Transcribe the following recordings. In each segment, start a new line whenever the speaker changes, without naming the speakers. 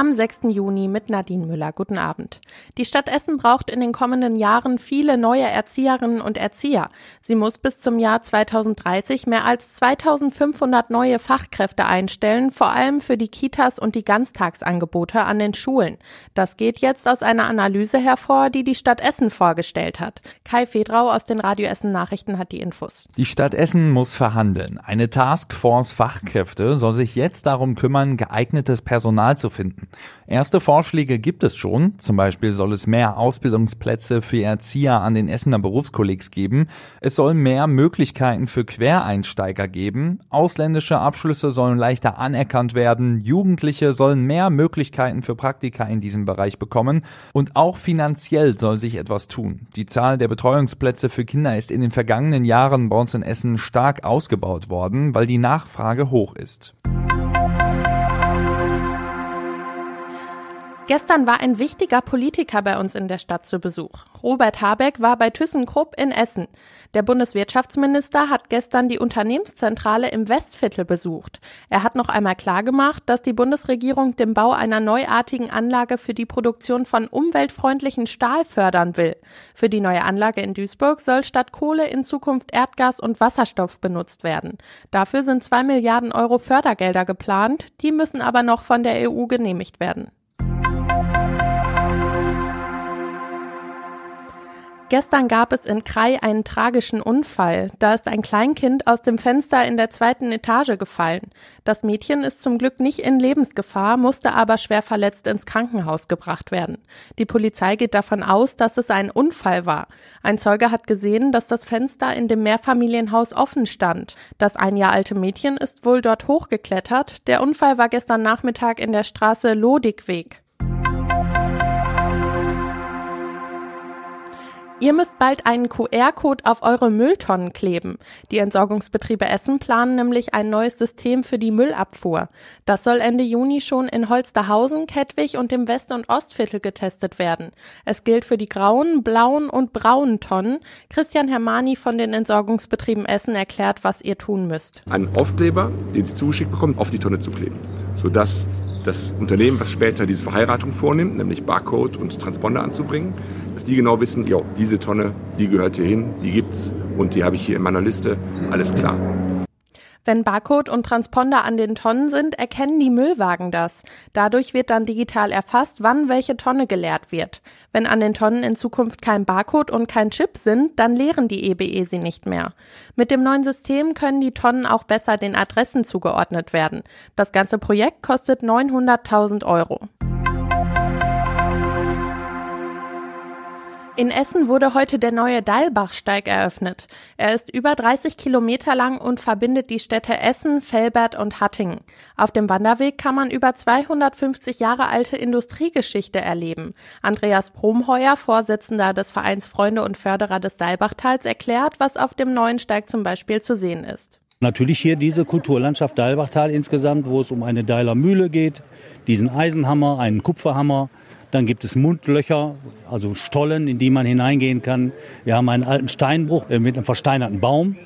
am 6. Juni mit Nadine Müller. Guten Abend. Die Stadt Essen braucht in den kommenden Jahren viele neue Erzieherinnen und Erzieher. Sie muss bis zum Jahr 2030 mehr als 2500 neue Fachkräfte einstellen, vor allem für die Kitas und die Ganztagsangebote an den Schulen. Das geht jetzt aus einer Analyse hervor, die die Stadt Essen vorgestellt hat. Kai Fedrau aus den Radio Essen Nachrichten hat die Infos.
Die Stadt Essen muss verhandeln. Eine Taskforce Fachkräfte soll sich jetzt darum kümmern, geeignetes Personal zu finden. Erste Vorschläge gibt es schon. Zum Beispiel soll es mehr Ausbildungsplätze für Erzieher an den Essener Berufskollegs geben. Es soll mehr Möglichkeiten für Quereinsteiger geben. Ausländische Abschlüsse sollen leichter anerkannt werden. Jugendliche sollen mehr Möglichkeiten für Praktika in diesem Bereich bekommen. Und auch finanziell soll sich etwas tun. Die Zahl der Betreuungsplätze für Kinder ist in den vergangenen Jahren bei uns in Essen stark ausgebaut worden, weil die Nachfrage hoch ist.
Gestern war ein wichtiger Politiker bei uns in der Stadt zu Besuch. Robert Habeck war bei ThyssenKrupp in Essen. Der Bundeswirtschaftsminister hat gestern die Unternehmenszentrale im Westviertel besucht. Er hat noch einmal klargemacht, dass die Bundesregierung den Bau einer neuartigen Anlage für die Produktion von umweltfreundlichen Stahl fördern will. Für die neue Anlage in Duisburg soll statt Kohle in Zukunft Erdgas und Wasserstoff benutzt werden. Dafür sind zwei Milliarden Euro Fördergelder geplant, die müssen aber noch von der EU genehmigt werden. Gestern gab es in Krai einen tragischen Unfall. Da ist ein Kleinkind aus dem Fenster in der zweiten Etage gefallen. Das Mädchen ist zum Glück nicht in Lebensgefahr, musste aber schwer verletzt ins Krankenhaus gebracht werden. Die Polizei geht davon aus, dass es ein Unfall war. Ein Zeuge hat gesehen, dass das Fenster in dem Mehrfamilienhaus offen stand. Das ein Jahr alte Mädchen ist wohl dort hochgeklettert. Der Unfall war gestern Nachmittag in der Straße Lodikweg. Ihr müsst bald einen QR-Code auf eure Mülltonnen kleben. Die Entsorgungsbetriebe Essen planen nämlich ein neues System für die Müllabfuhr. Das soll Ende Juni schon in Holsterhausen, Kettwig und dem West- und Ostviertel getestet werden. Es gilt für die grauen, blauen und braunen Tonnen. Christian Hermani von den Entsorgungsbetrieben Essen erklärt, was ihr tun müsst.
Einen Aufkleber, den Sie zugeschickt bekommen, auf die Tonne zu kleben, sodass das Unternehmen, was später diese Verheiratung vornimmt, nämlich Barcode und Transponder anzubringen, dass die genau wissen, jo, diese Tonne, die gehört hier hin, die gibt's und die habe ich hier in meiner Liste, alles klar.
Wenn Barcode und Transponder an den Tonnen sind, erkennen die Müllwagen das. Dadurch wird dann digital erfasst, wann welche Tonne geleert wird. Wenn an den Tonnen in Zukunft kein Barcode und kein Chip sind, dann leeren die EBE sie nicht mehr. Mit dem neuen System können die Tonnen auch besser den Adressen zugeordnet werden. Das ganze Projekt kostet 900.000 Euro. In Essen wurde heute der neue Deilbachsteig eröffnet. Er ist über 30 Kilometer lang und verbindet die Städte Essen, Velbert und Hattingen. Auf dem Wanderweg kann man über 250 Jahre alte Industriegeschichte erleben. Andreas Bromheuer, Vorsitzender des Vereins Freunde und Förderer des Deilbachtals, erklärt, was auf dem neuen Steig zum Beispiel zu sehen ist.
Natürlich hier diese Kulturlandschaft Deilbachtal insgesamt, wo es um eine Deiler Mühle geht, diesen Eisenhammer, einen Kupferhammer, dann gibt es Mundlöcher, also Stollen, in die man hineingehen kann. Wir haben einen alten Steinbruch äh, mit einem versteinerten Baum.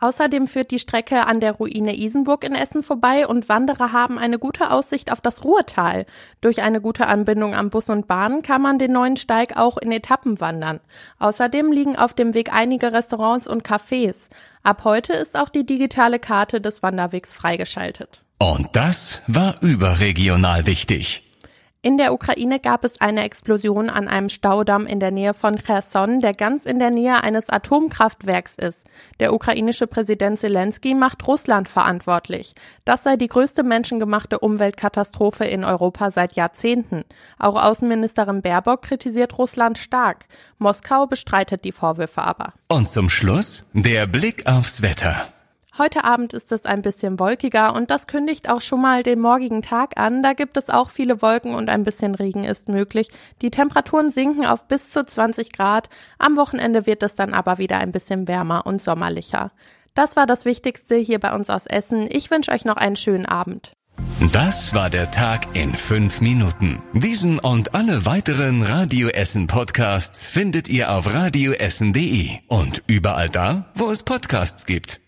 Außerdem führt die Strecke an der Ruine Isenburg in Essen vorbei und Wanderer haben eine gute Aussicht auf das Ruhrtal. Durch eine gute Anbindung am Bus und Bahn kann man den neuen Steig auch in Etappen wandern. Außerdem liegen auf dem Weg einige Restaurants und Cafés. Ab heute ist auch die digitale Karte des Wanderwegs freigeschaltet.
Und das war überregional wichtig.
In der Ukraine gab es eine Explosion an einem Staudamm in der Nähe von Cherson, der ganz in der Nähe eines Atomkraftwerks ist. Der ukrainische Präsident Zelensky macht Russland verantwortlich. Das sei die größte menschengemachte Umweltkatastrophe in Europa seit Jahrzehnten. Auch Außenministerin Baerbock kritisiert Russland stark. Moskau bestreitet die Vorwürfe aber.
Und zum Schluss der Blick aufs Wetter.
Heute Abend ist es ein bisschen wolkiger und das kündigt auch schon mal den morgigen Tag an. Da gibt es auch viele Wolken und ein bisschen Regen ist möglich. Die Temperaturen sinken auf bis zu 20 Grad. Am Wochenende wird es dann aber wieder ein bisschen wärmer und sommerlicher. Das war das Wichtigste hier bei uns aus Essen. Ich wünsche euch noch einen schönen Abend.
Das war der Tag in fünf Minuten. Diesen und alle weiteren Radio Essen Podcasts findet ihr auf radioessen.de und überall da, wo es Podcasts gibt.